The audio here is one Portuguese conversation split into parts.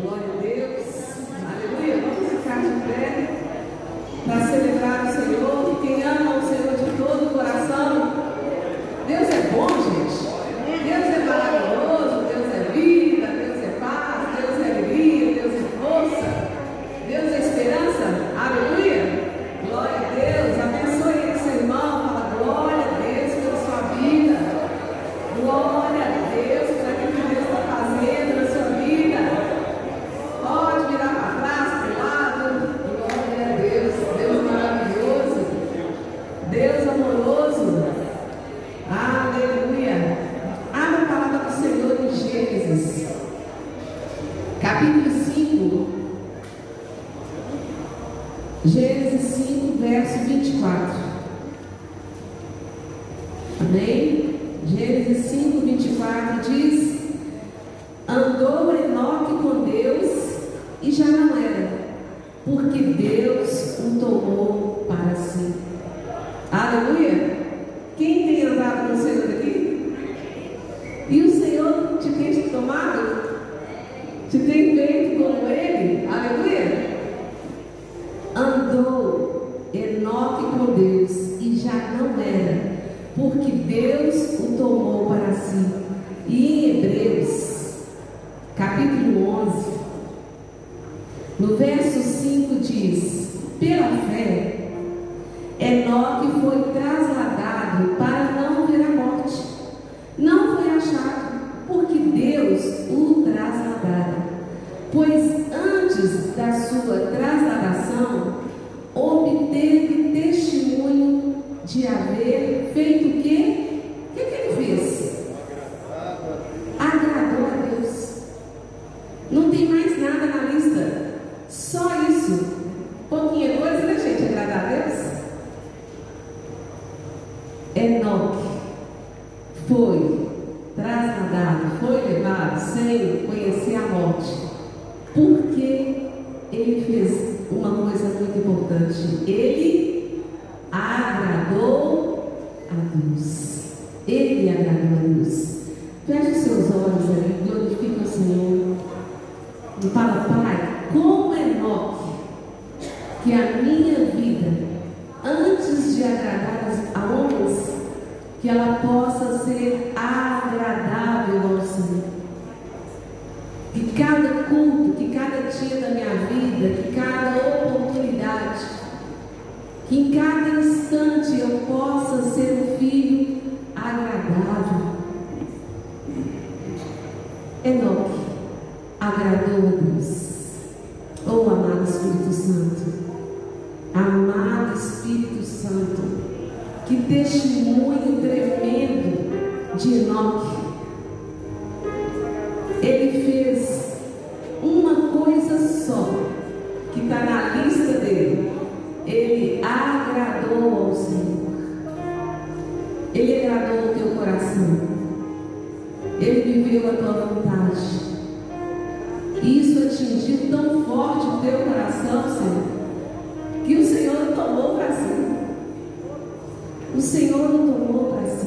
Glória a Deus. Aleluia. Vamos ficar de pé para celebrar o Senhor. Quem ama o Senhor de ele fez uma coisa só, que está na lista dele. Ele agradou ao Senhor. Ele agradou o teu coração. Ele viveu a tua vontade. Isso atingiu tão forte o teu coração, Senhor, que o Senhor o tomou para si. O Senhor o tomou para si.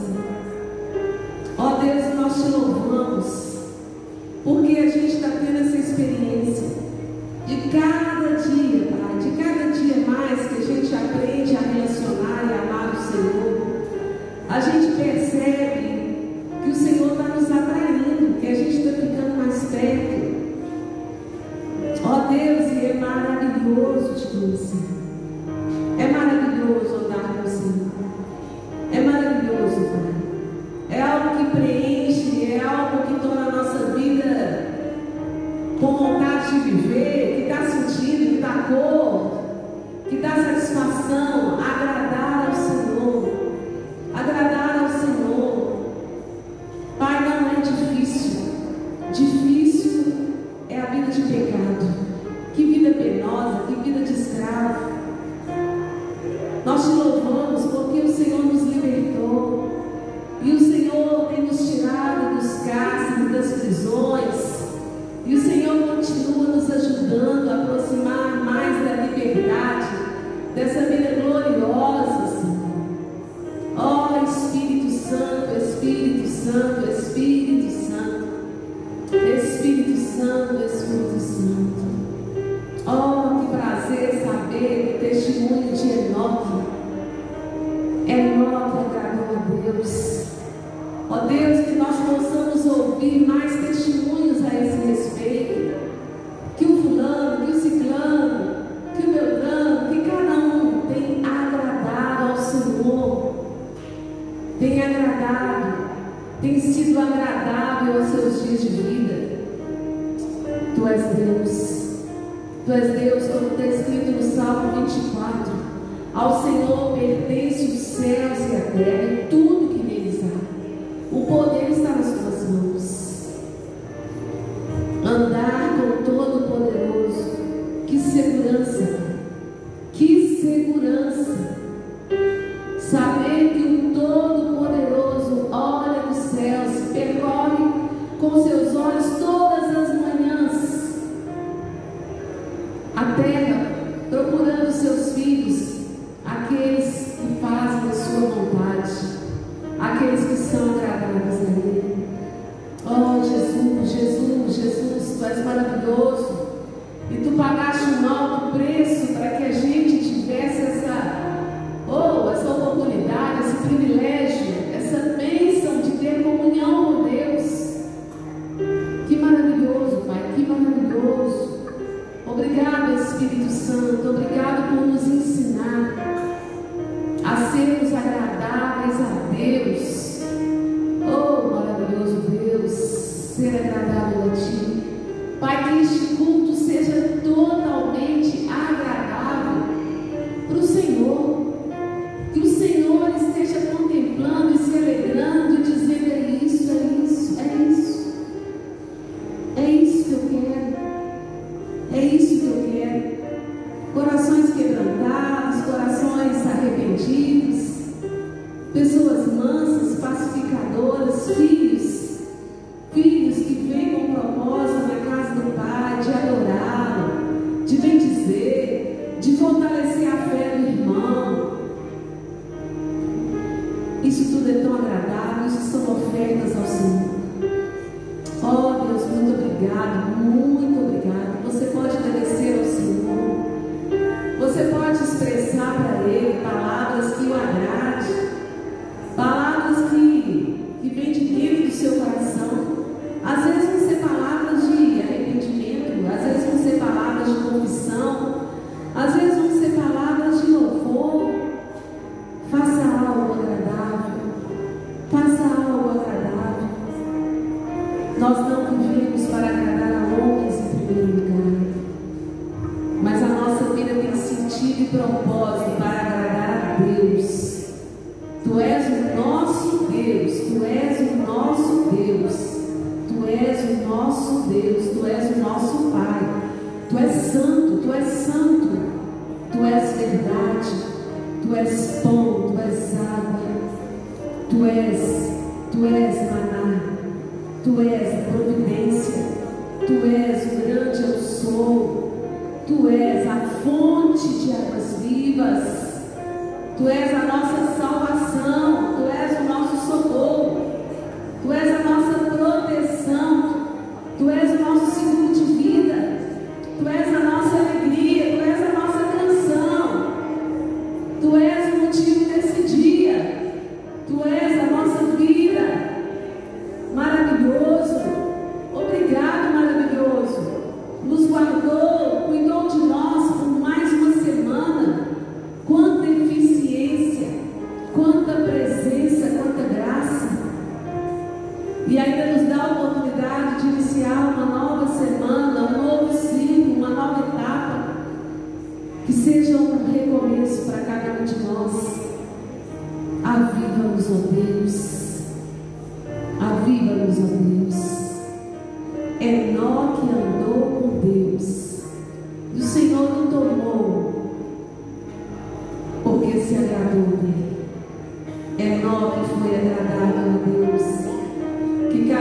Espírito Santo. Obrigado por nos ensinar.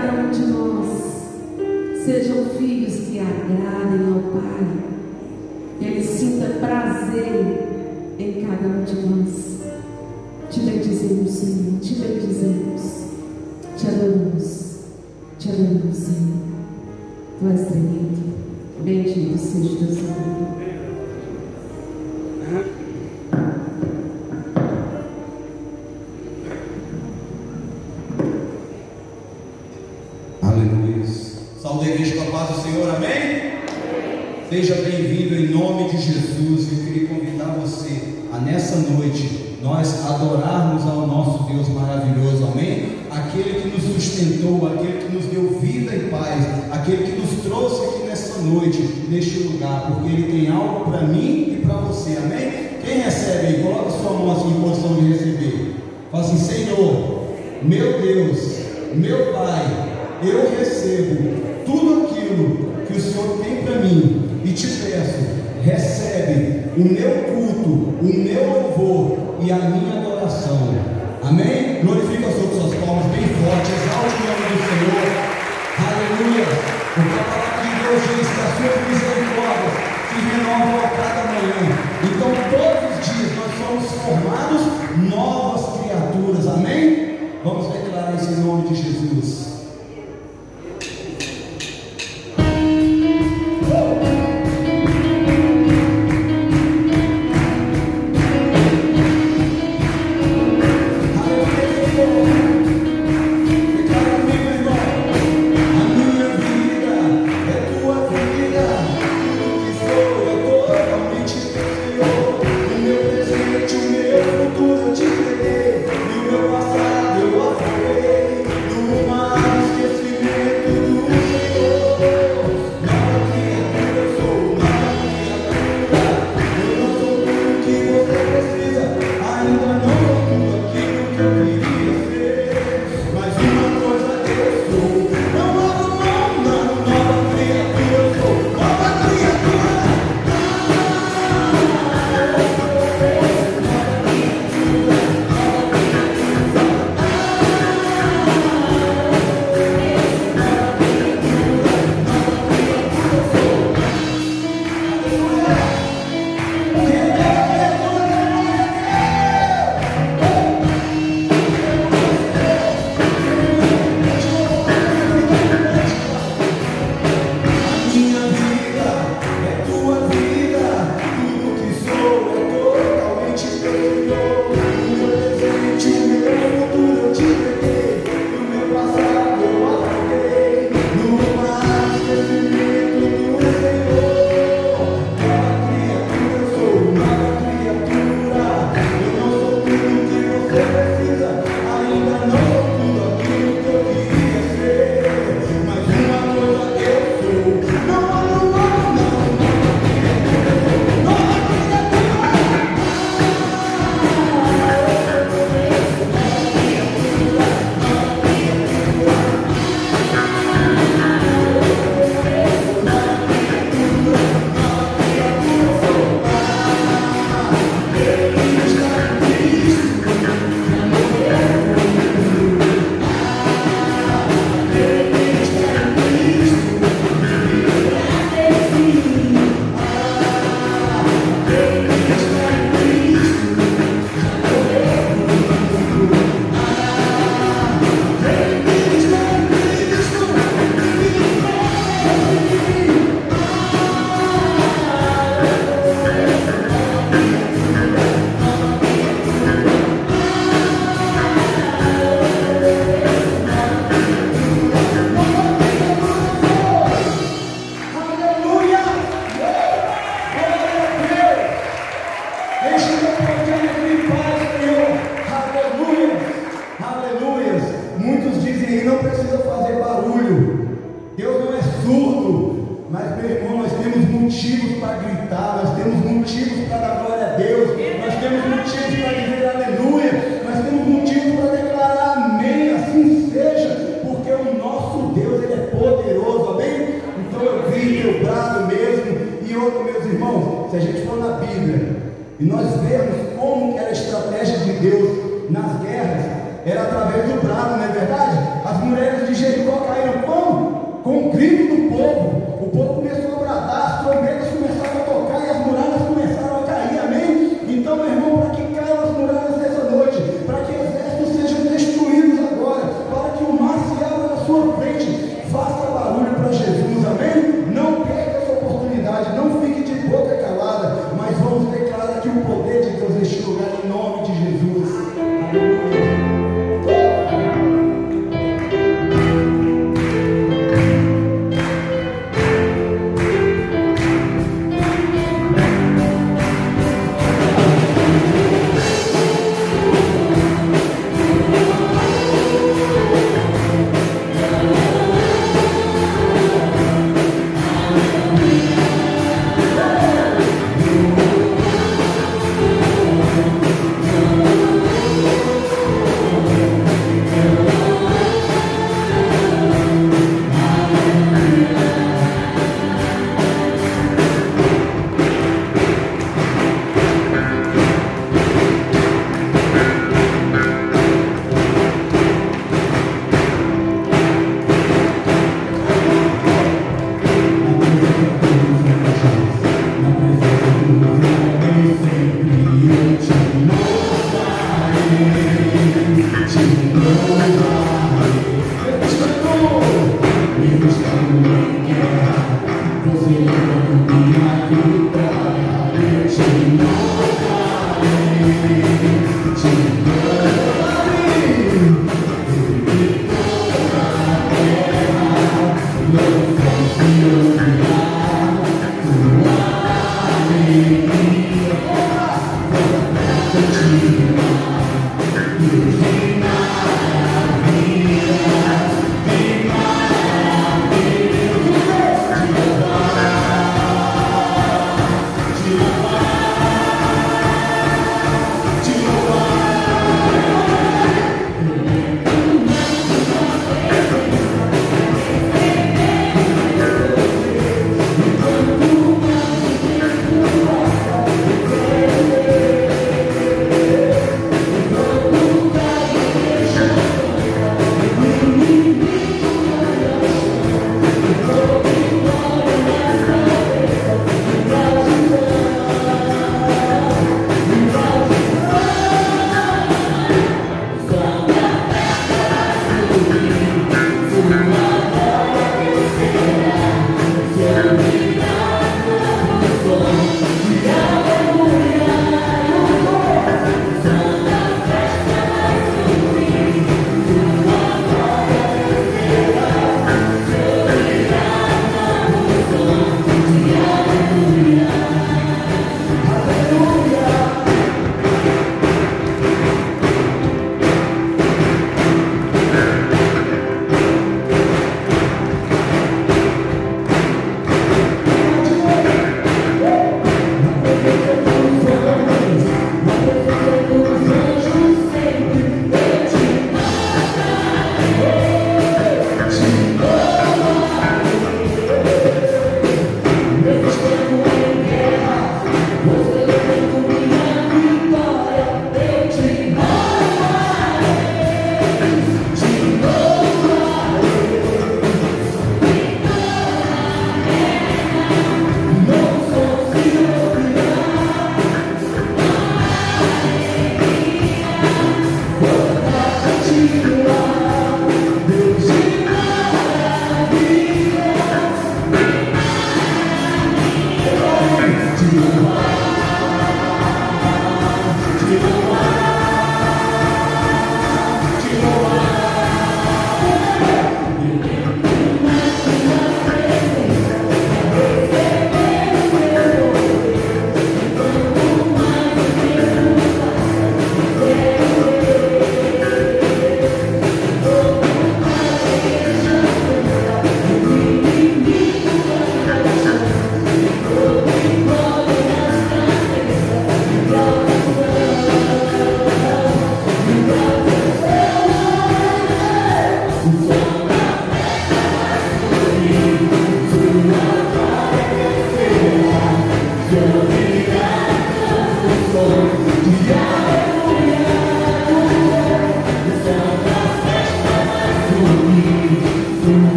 cada um de nós sejam filhos que agradem ao Pai. Que Ele sinta prazer em cada um de nós. Te bendizemos, Senhor. Te bendizemos. Te amamos. Te amamos, Senhor. Tu és tremendo. Bendito seja o teu nome. Seja bem-vindo em nome de Jesus. Eu queria convidar você a nessa noite nós adorarmos ao nosso Deus maravilhoso, amém? Aquele que nos sustentou, aquele que nos deu vida e paz, aquele que nos trouxe aqui nessa noite, neste lugar, porque Ele tem algo para mim e para você, amém? Quem recebe aí, coloca sua mão assim em posição de receber. Fala assim, Senhor, meu Deus, meu Pai, eu recebo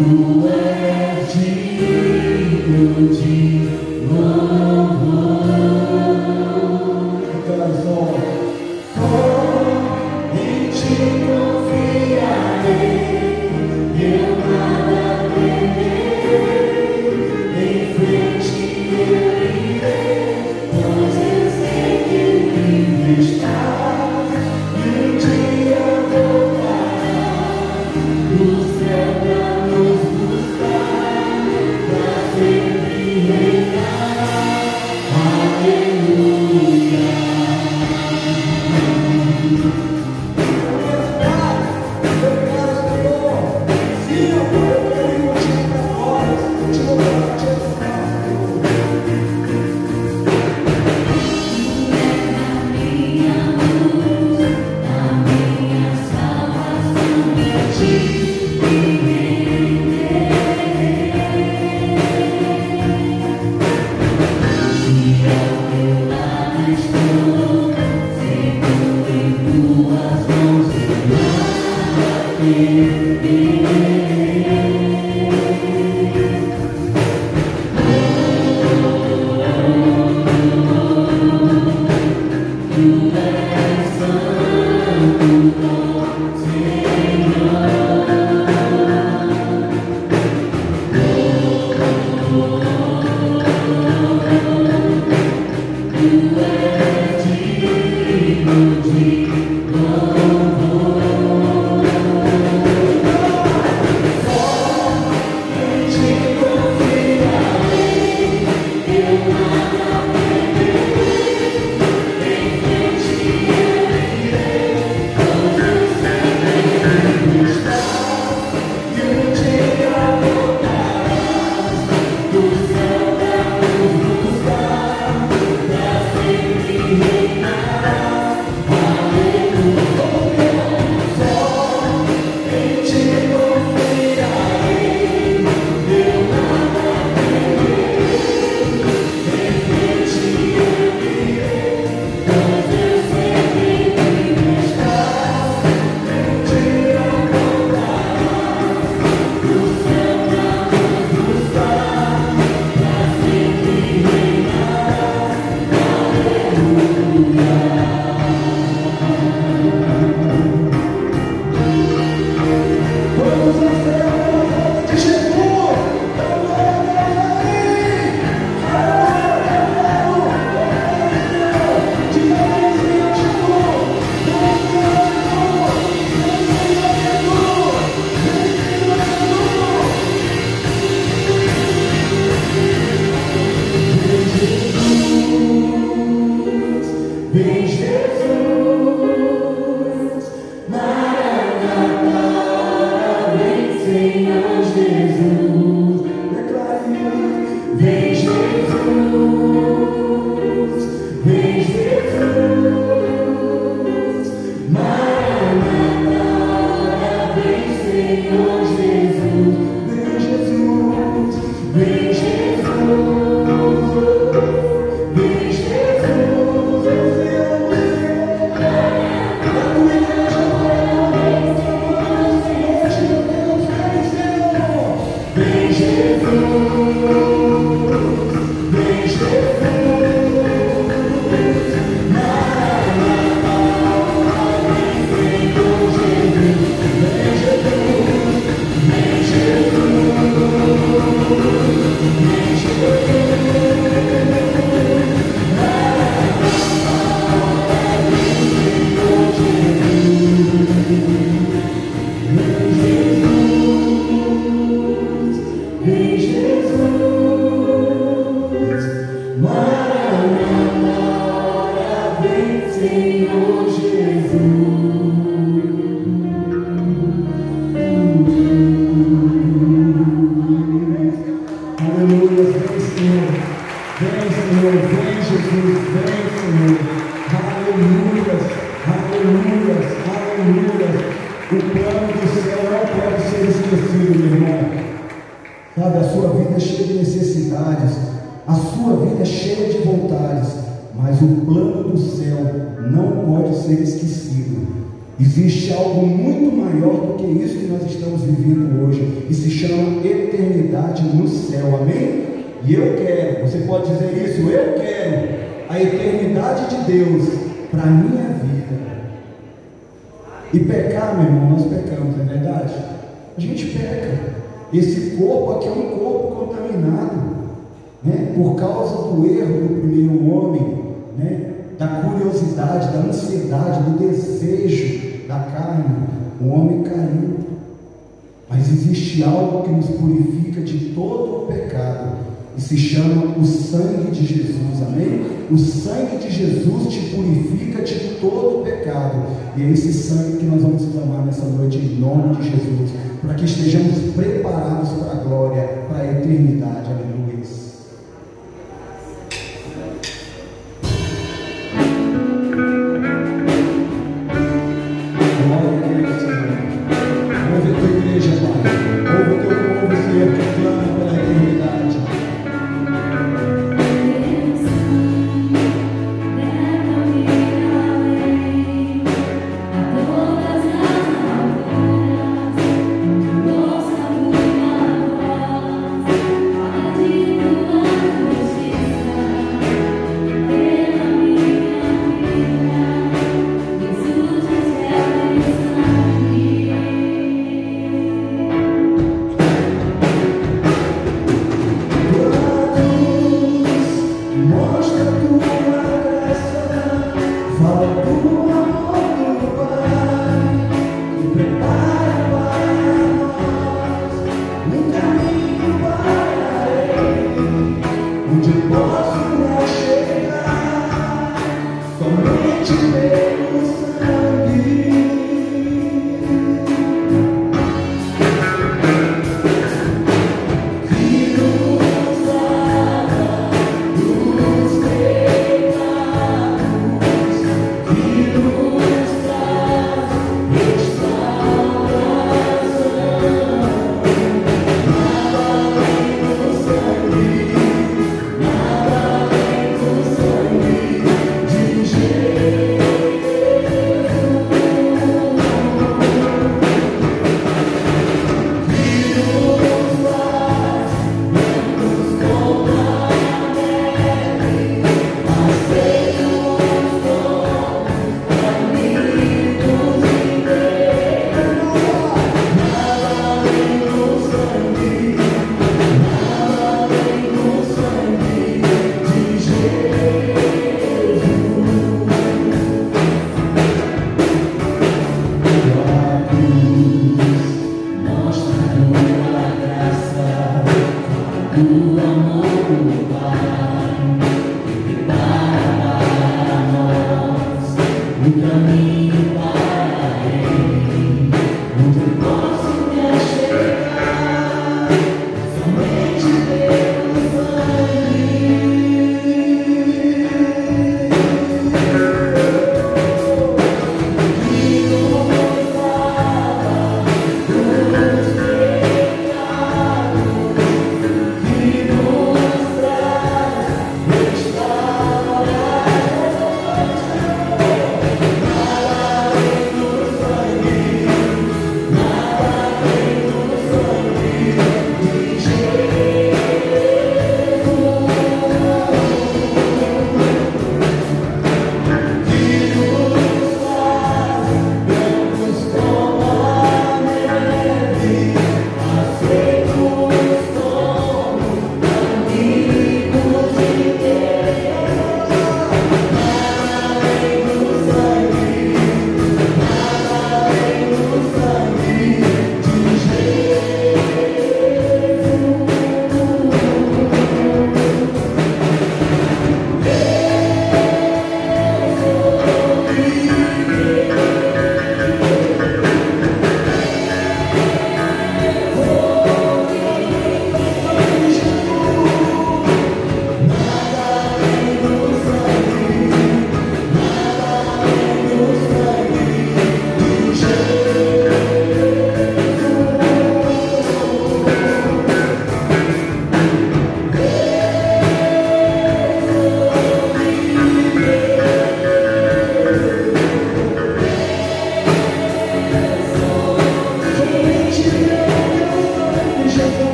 Tu és digno de nós. sing.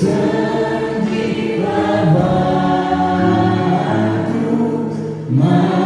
sangue lavado, mas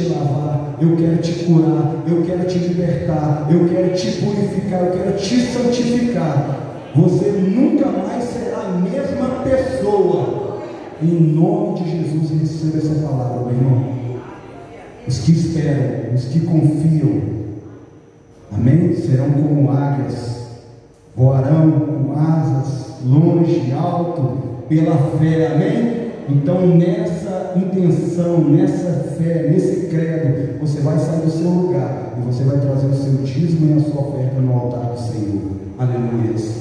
te lavar, eu quero te curar, eu quero te libertar, eu quero te purificar, eu quero te santificar. Você nunca mais será a mesma pessoa. Em nome de Jesus, receba essa palavra, meu irmão. Os que esperam, os que confiam, amém? Serão como águias, voarão com asas, longe, alto, pela fé, amém? Então, nessa intenção, nessa fé, nesse credo, você vai sair do seu lugar e você vai trazer o seu dízimo e a sua oferta no altar do Senhor. Aleluia.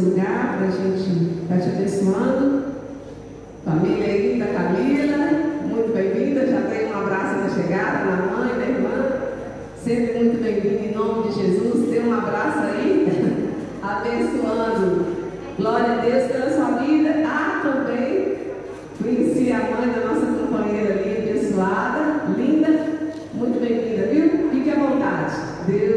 lugar para a gente estar te abençoando. Família aí da Camila, né? muito bem-vinda. Já tem um abraço na chegada, na mãe, na irmã. Sempre muito bem-vinda em nome de Jesus. Tem um abraço aí, abençoando. Glória a Deus pela sua vida. Ah, também conheci a mãe da nossa companheira ali, abençoada, linda. Muito bem-vinda, viu? Fique à vontade. Deus.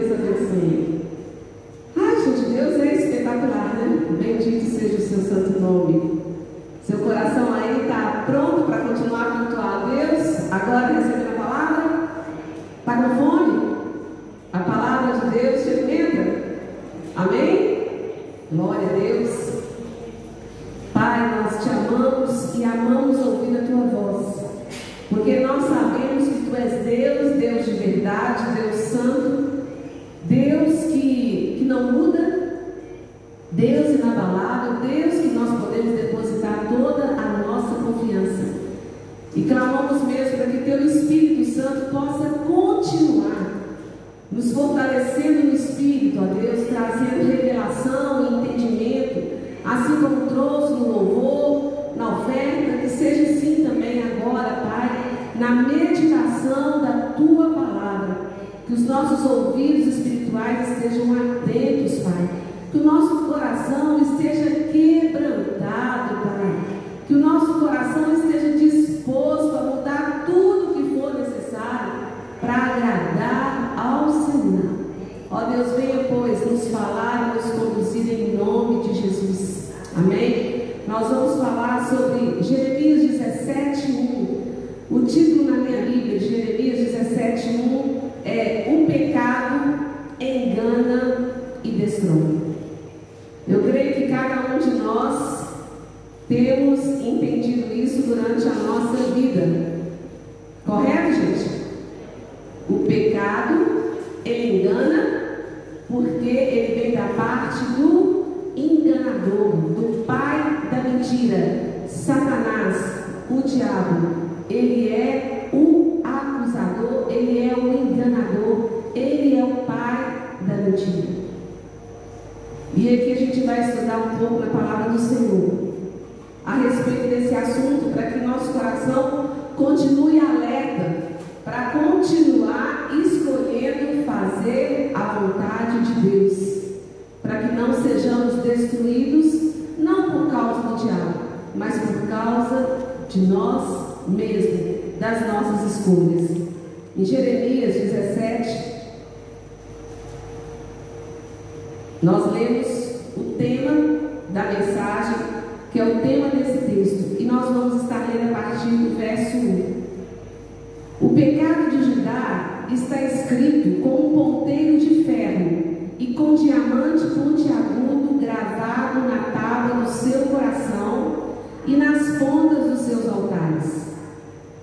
pontiagudo gravado na tábua do seu coração e nas pontas dos seus altares.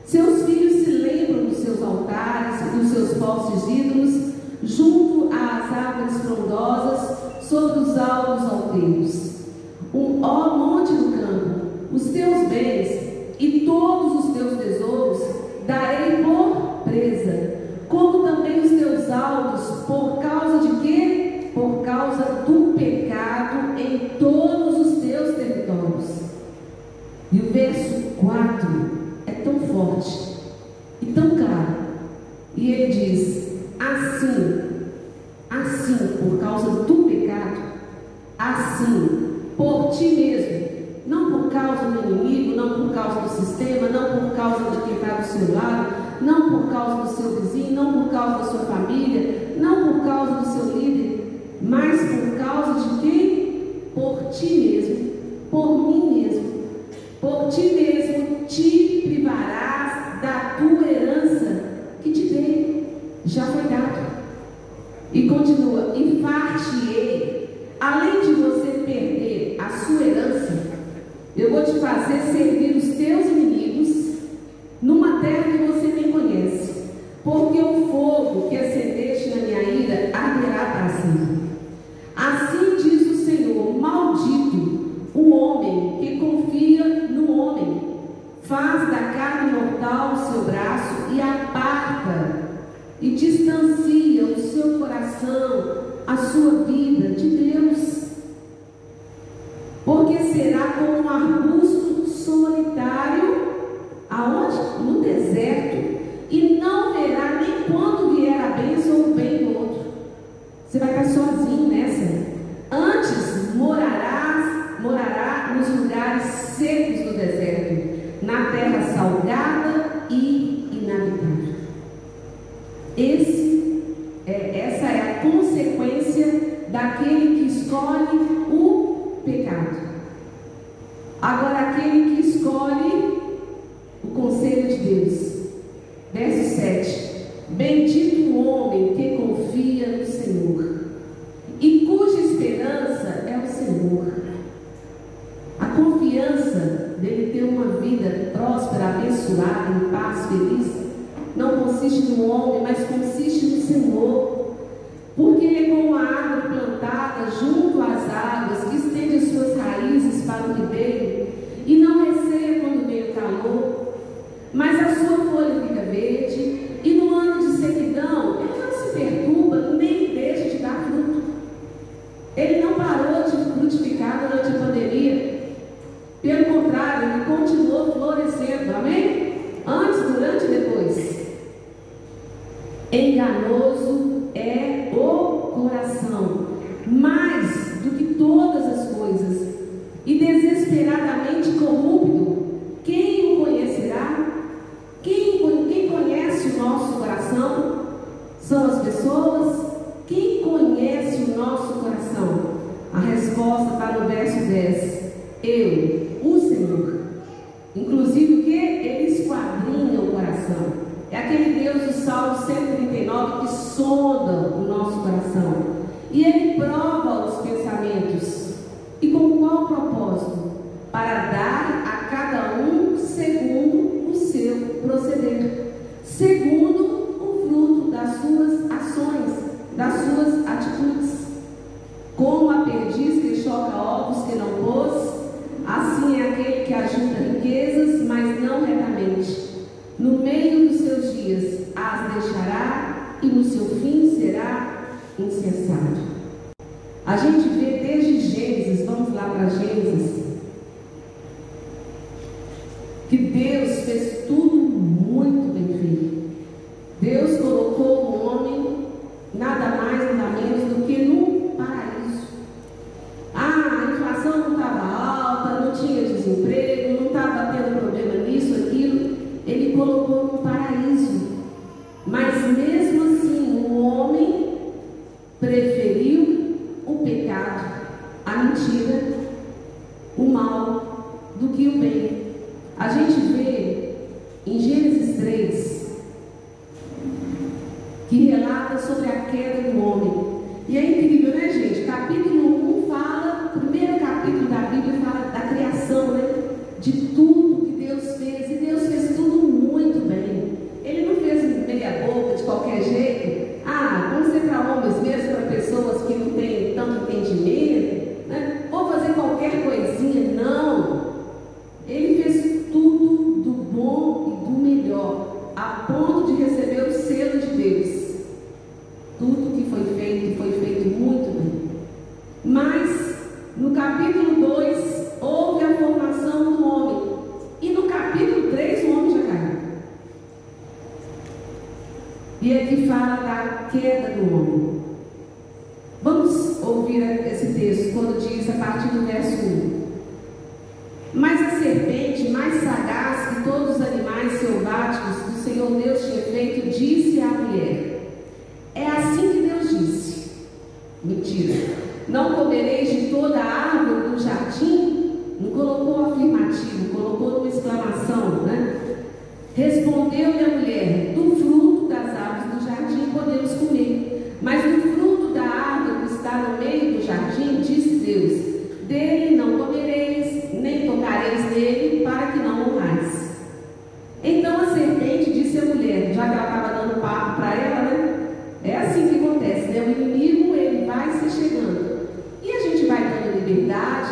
Seus filhos se lembram dos seus altares e dos seus falsos ídolos, junto às árvores frondosas, sobre os altos alteiros. O ó monte do campo, os teus bens e todos os teus tesouros darei por presa, como também os teus altos por causa de causa do pecado em todos os teus territórios. E o verso 4 é tão forte e tão claro. E ele diz: Assim, assim, por causa do pecado, assim, por ti mesmo, não por causa do inimigo, não por causa do sistema, não por causa de quem está do seu lado, não por causa do seu vizinho, não por causa da sua família, não por causa do seu líder mas por causa de quem? Por ti mesmo, por mim mesmo. Por ti mesmo te privarás da tua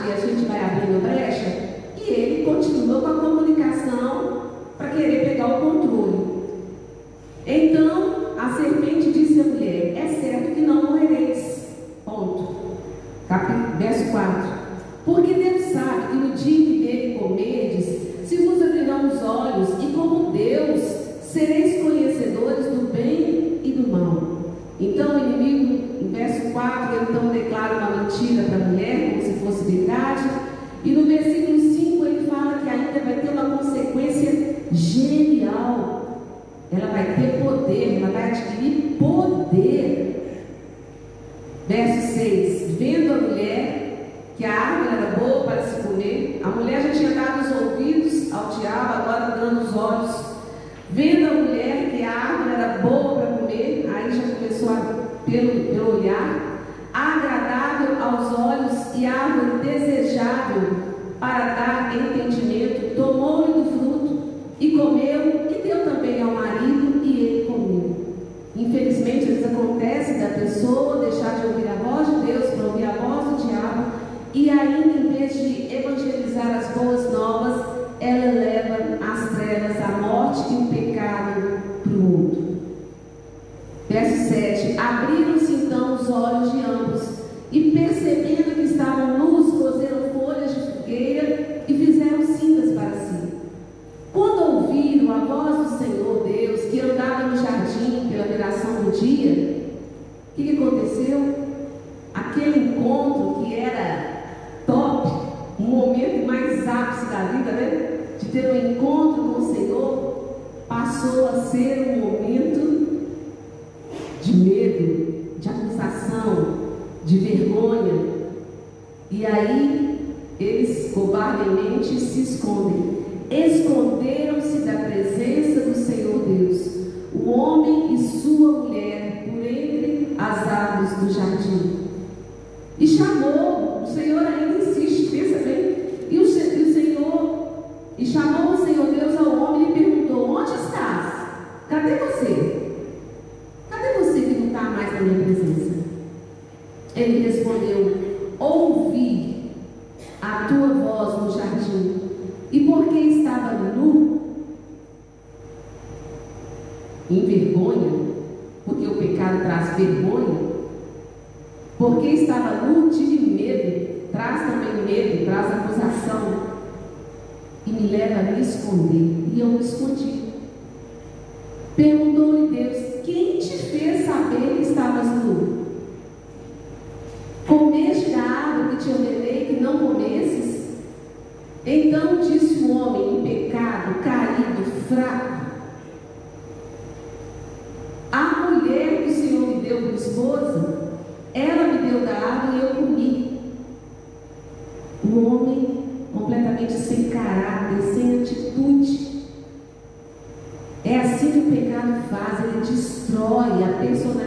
e a gente vai abrindo brecha. E ele continua com a comunicação para querer bebeu da água e eu comi. um homem completamente sem caráter, sem atitude. É assim que o pecado faz, ele destrói a personalidade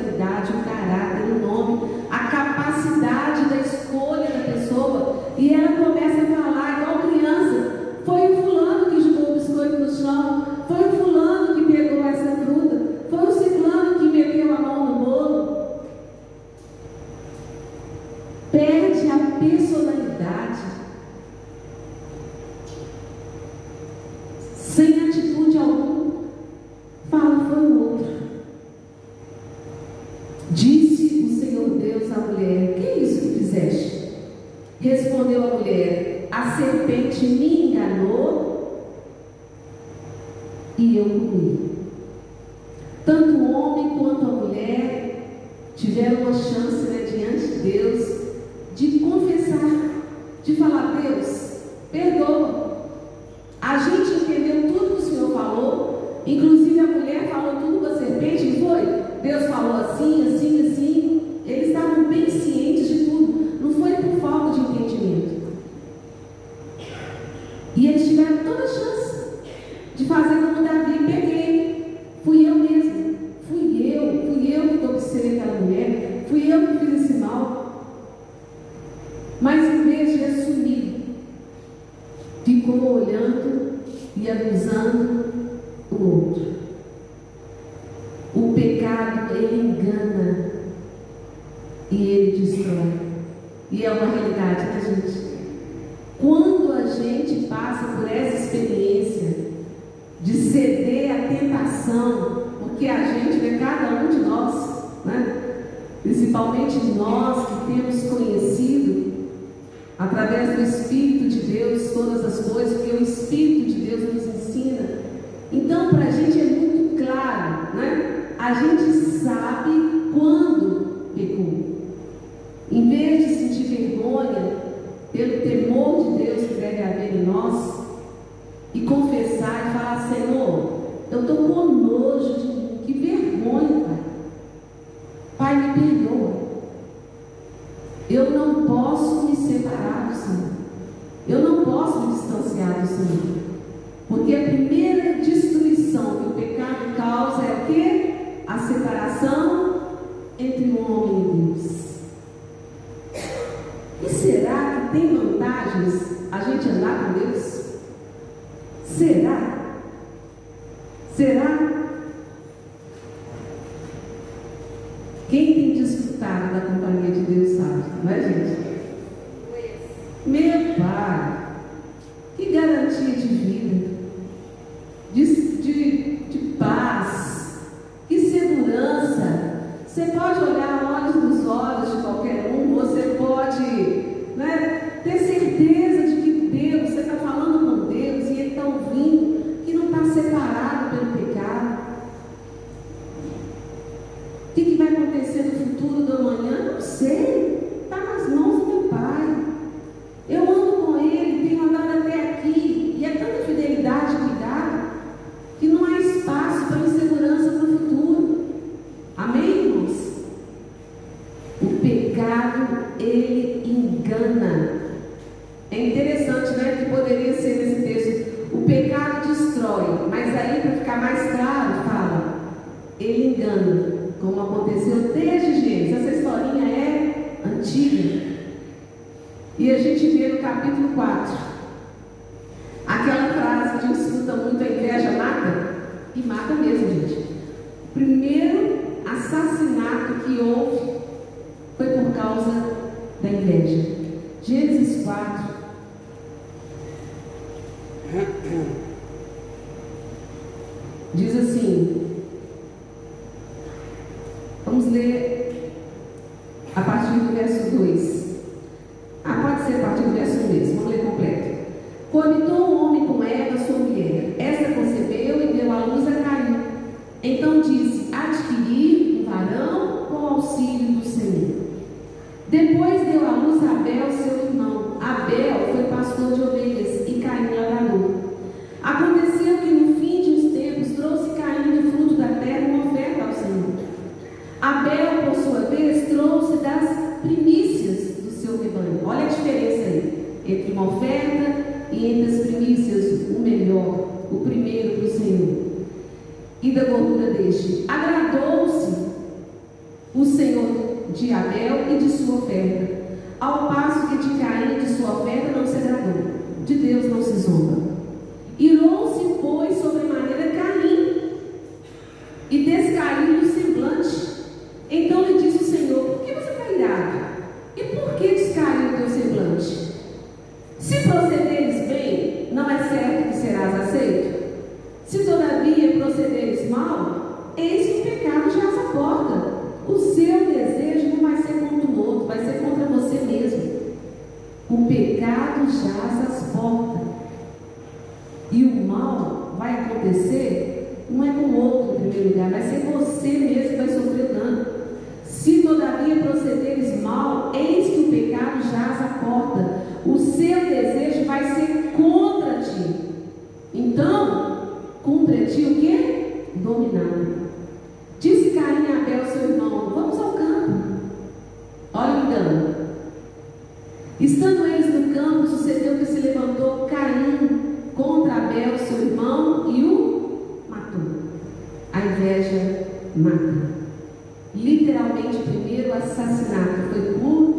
realmente primeiro assassinato foi por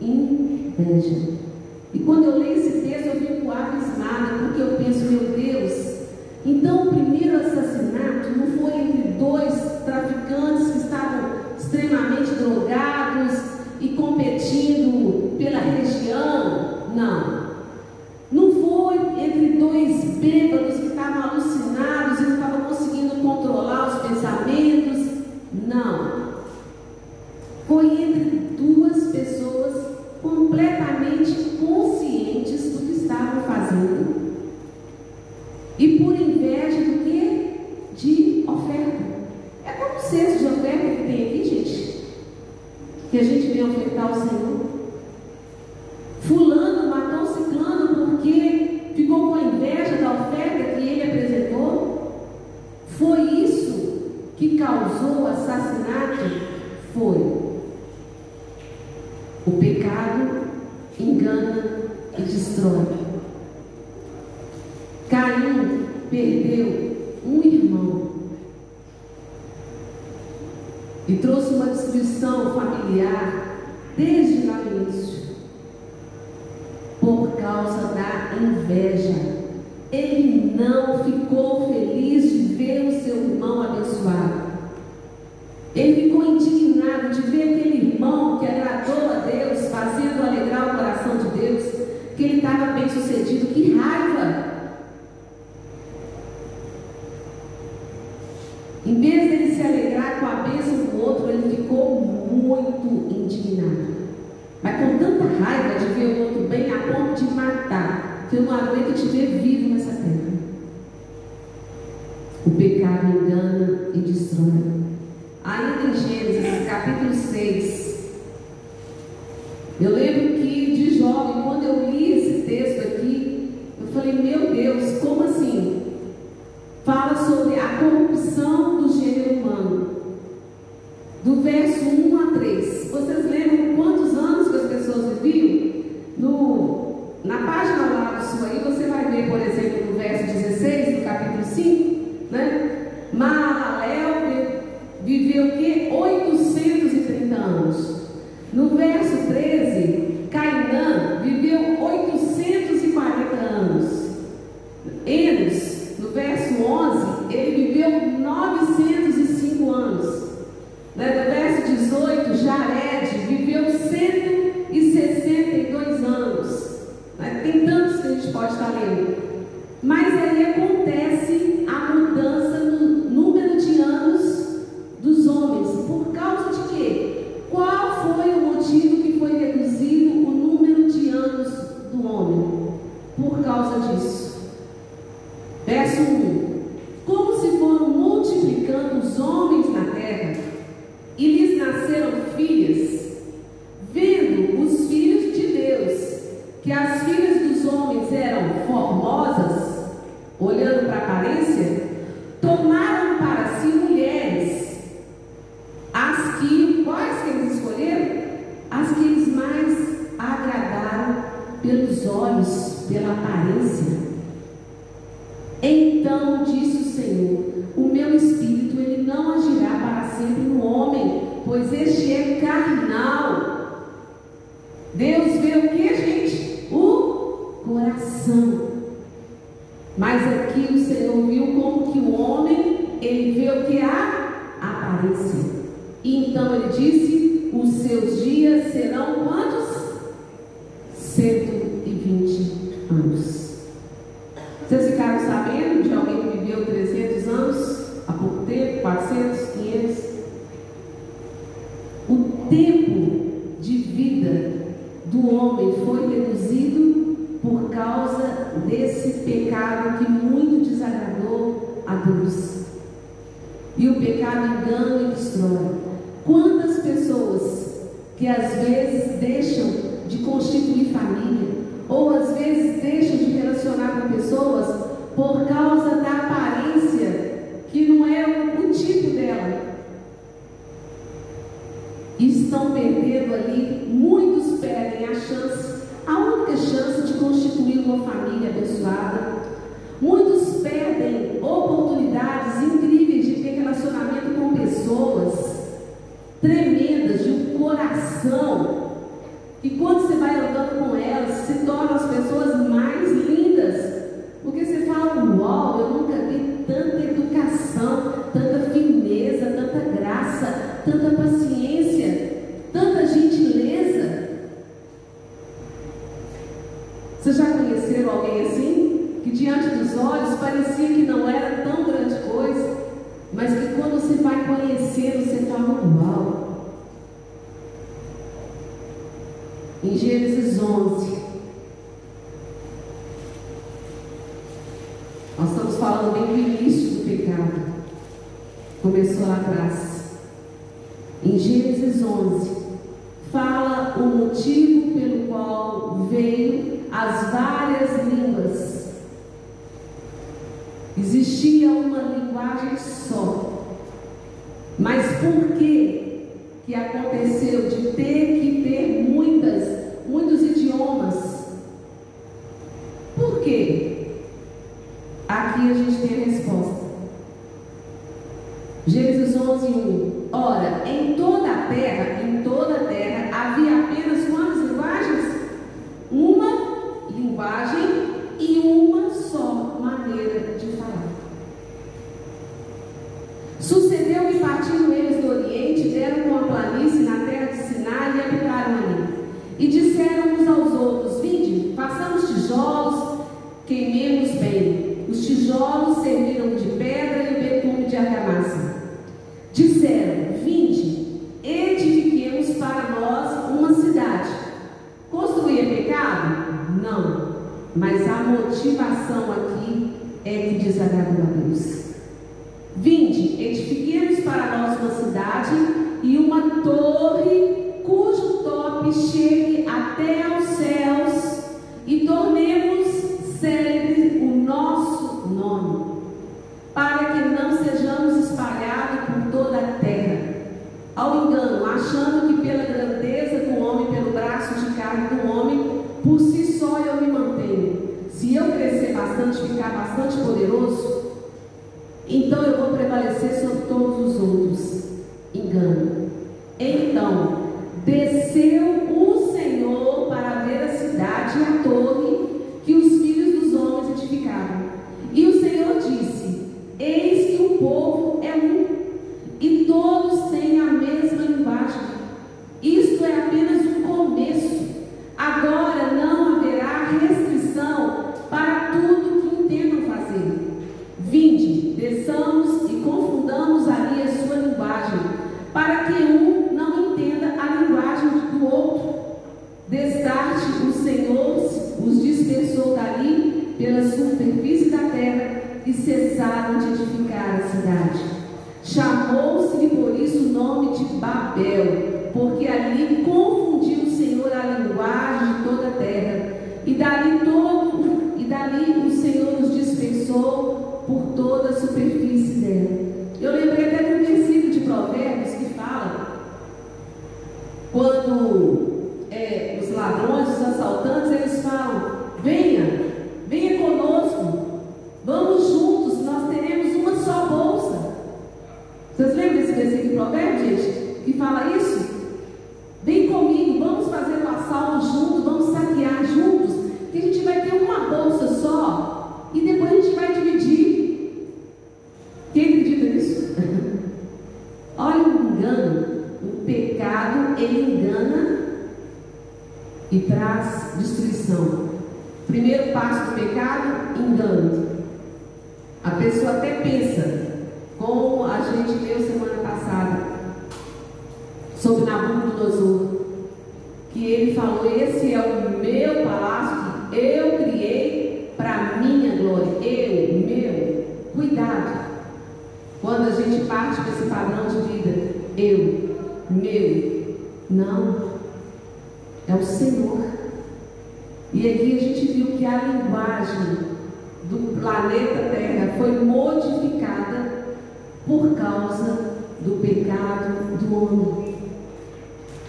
inveja. E quando eu leio esse texto, eu fico abismada, porque eu penso, meu Deus, então o primeiro assassinato não foi entre dois traficantes que estavam extremamente drogados e competindo pela região? Não. olhando para a aparência, tomar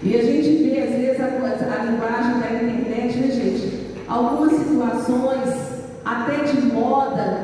E a gente vê, às vezes, a, a linguagem da internet, né, gente? Algumas situações, até de moda,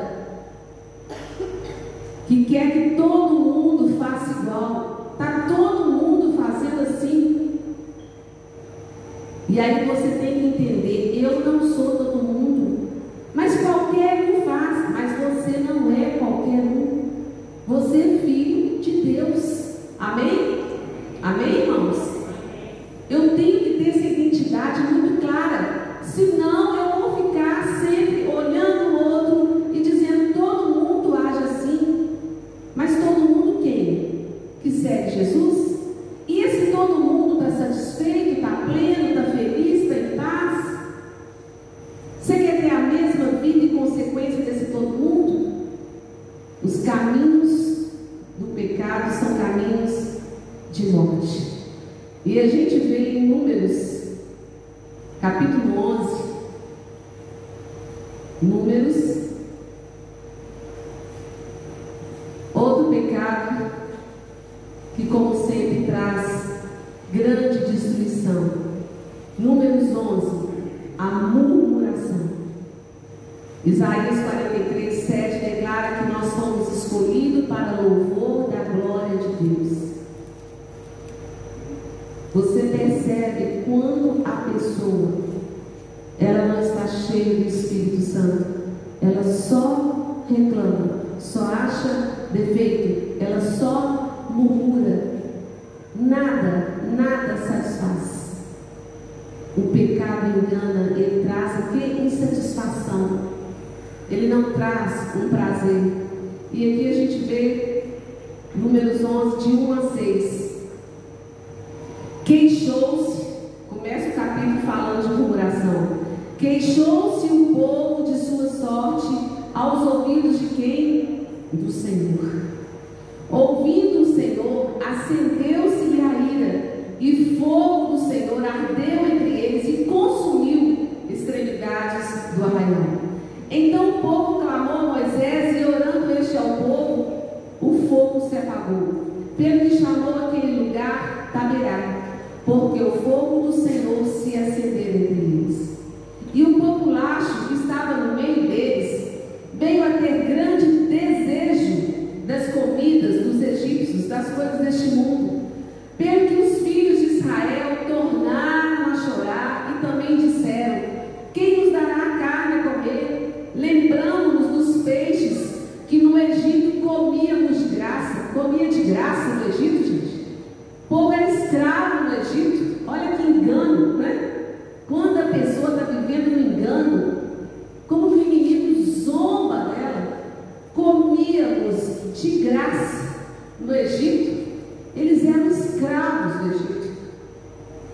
escravos do Egito.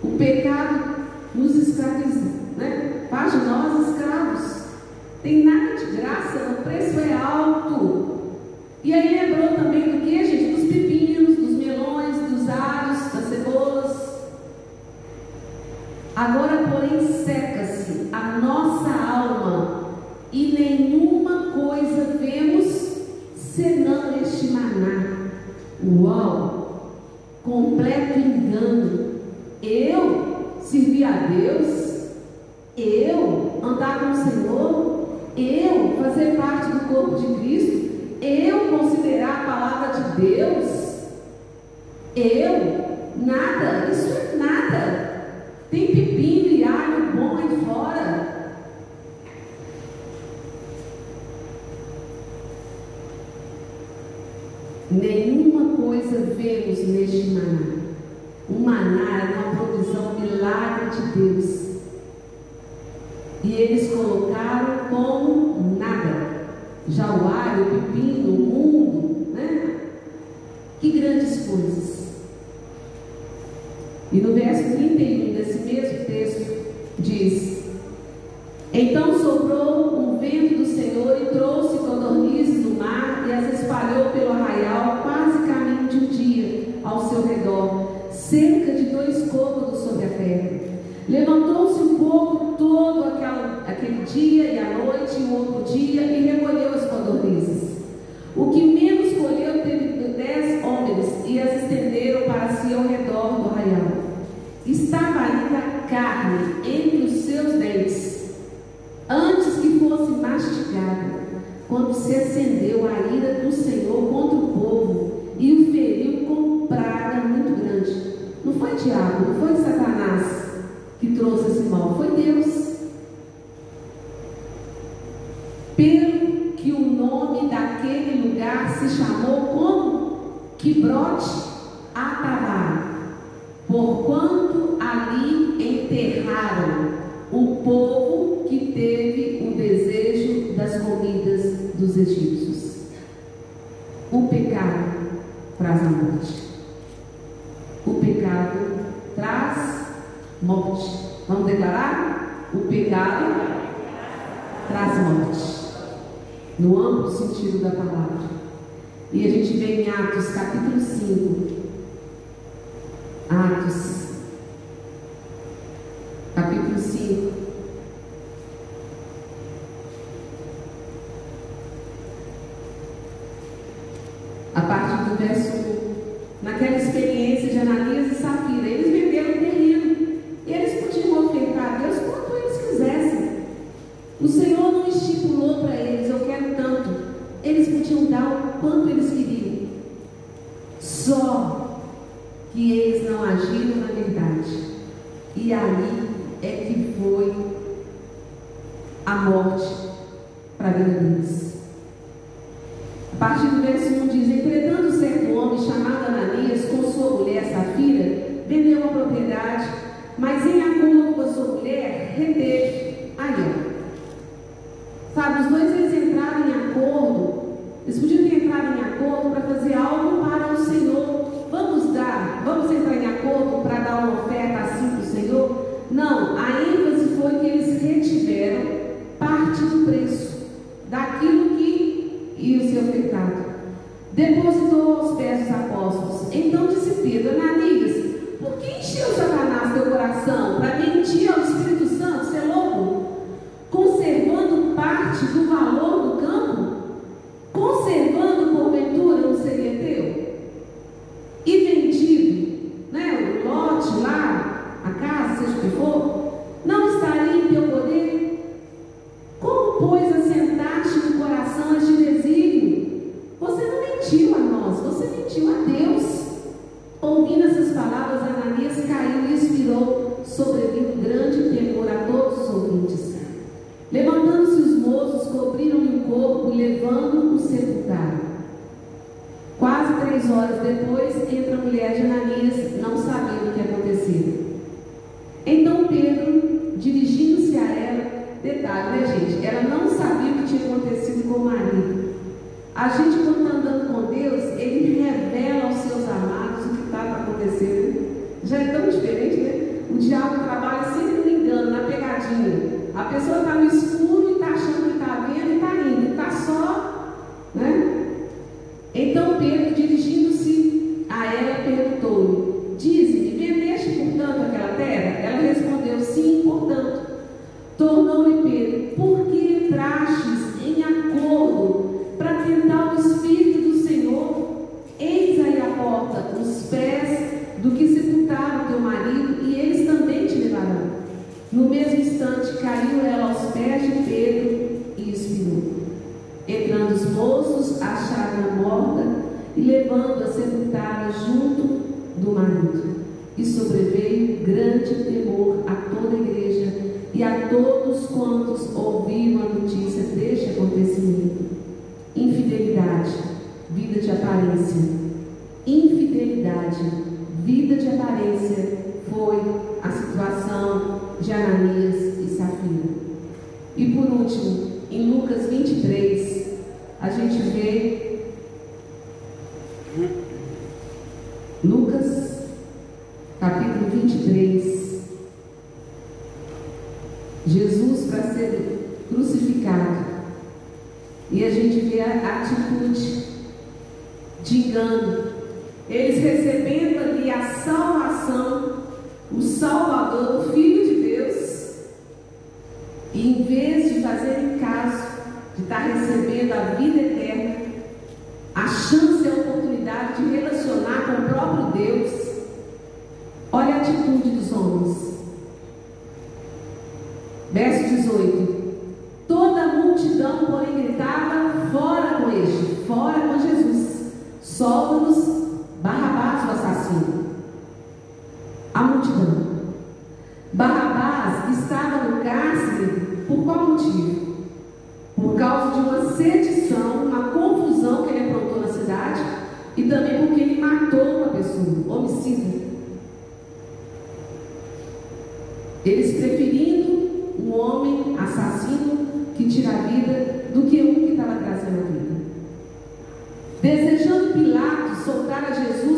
O pecado nos escravizou, né? Faz de nós escravos. Tem nada de graça, o preço é alto. só que eles não agiram na verdade. E aí é que foi a morte para Ananias. A partir do verso 1 diz: Entretanto, certo homem chamado Ananias, com sua mulher Safira, vendeu uma propriedade, mas em de engano. Eles recebendo ali a salvação, o Salvador, o Filho de Deus, e em vez de fazerem caso de estar recebendo a vida eterna, a chance e a oportunidade de relacionar com o próprio Deus, olha a atitude dos homens. Verso 18. Eles preferindo um homem assassino que tira a vida do que um que tá estava trazendo a vida. Desejando Pilatos soltar a Jesus.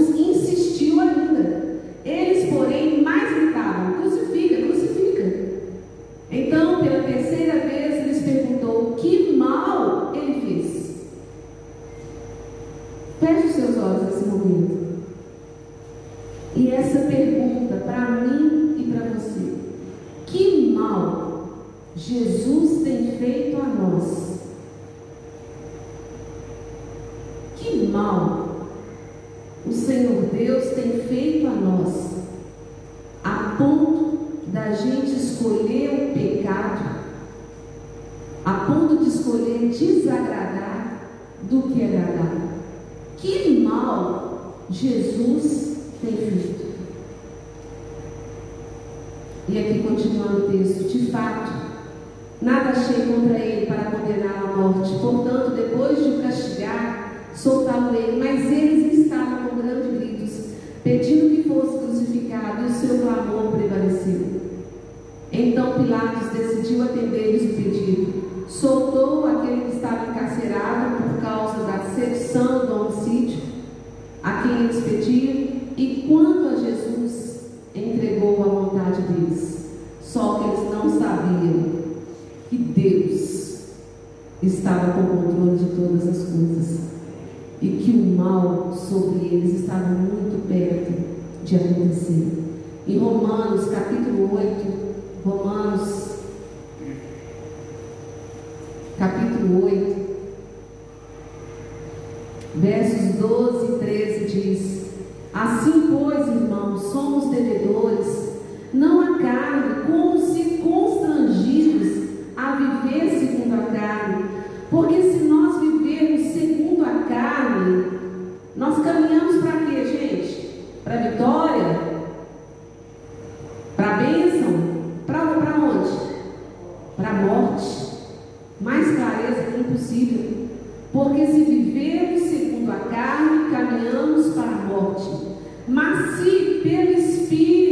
mas se pelo Espírito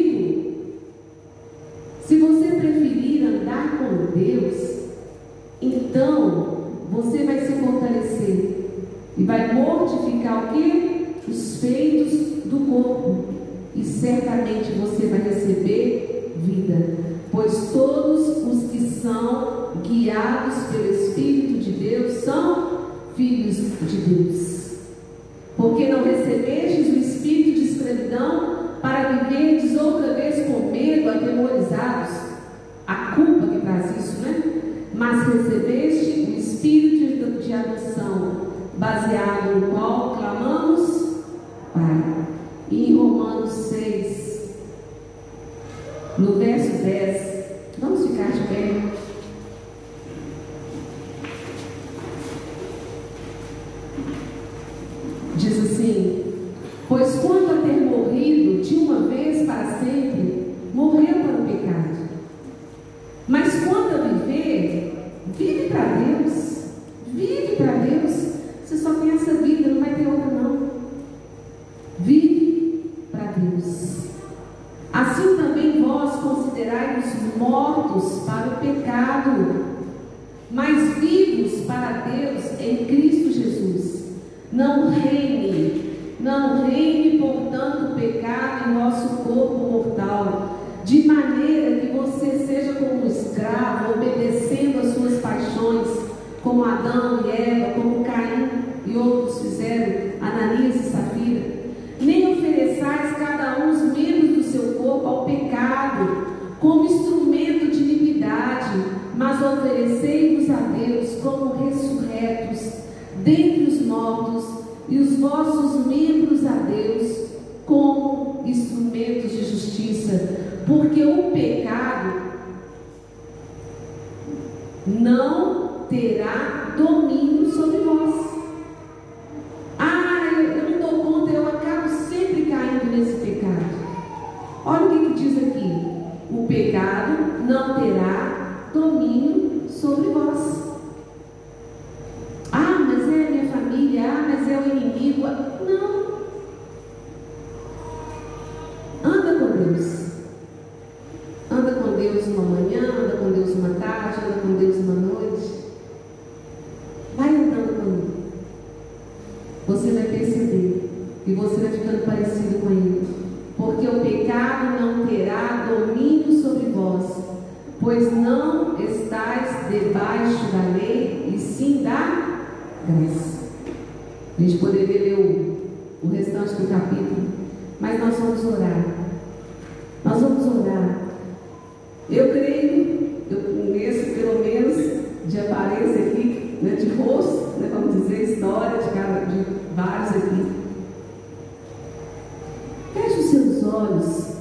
olhos.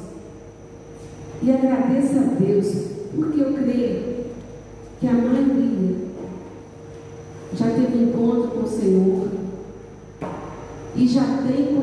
E agradeça a Deus, porque eu creio que a maioria já teve encontro com o Senhor e já tem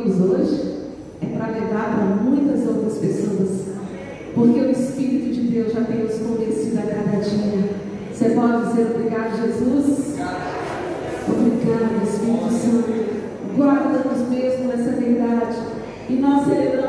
hoje é para levar para muitas outras pessoas. Porque o Espírito de Deus já tem nos convencido a cada dia. Você pode dizer obrigado, Jesus? Obrigado, Espírito Santo. Guarda-nos mesmo nessa verdade. E nós celebramos.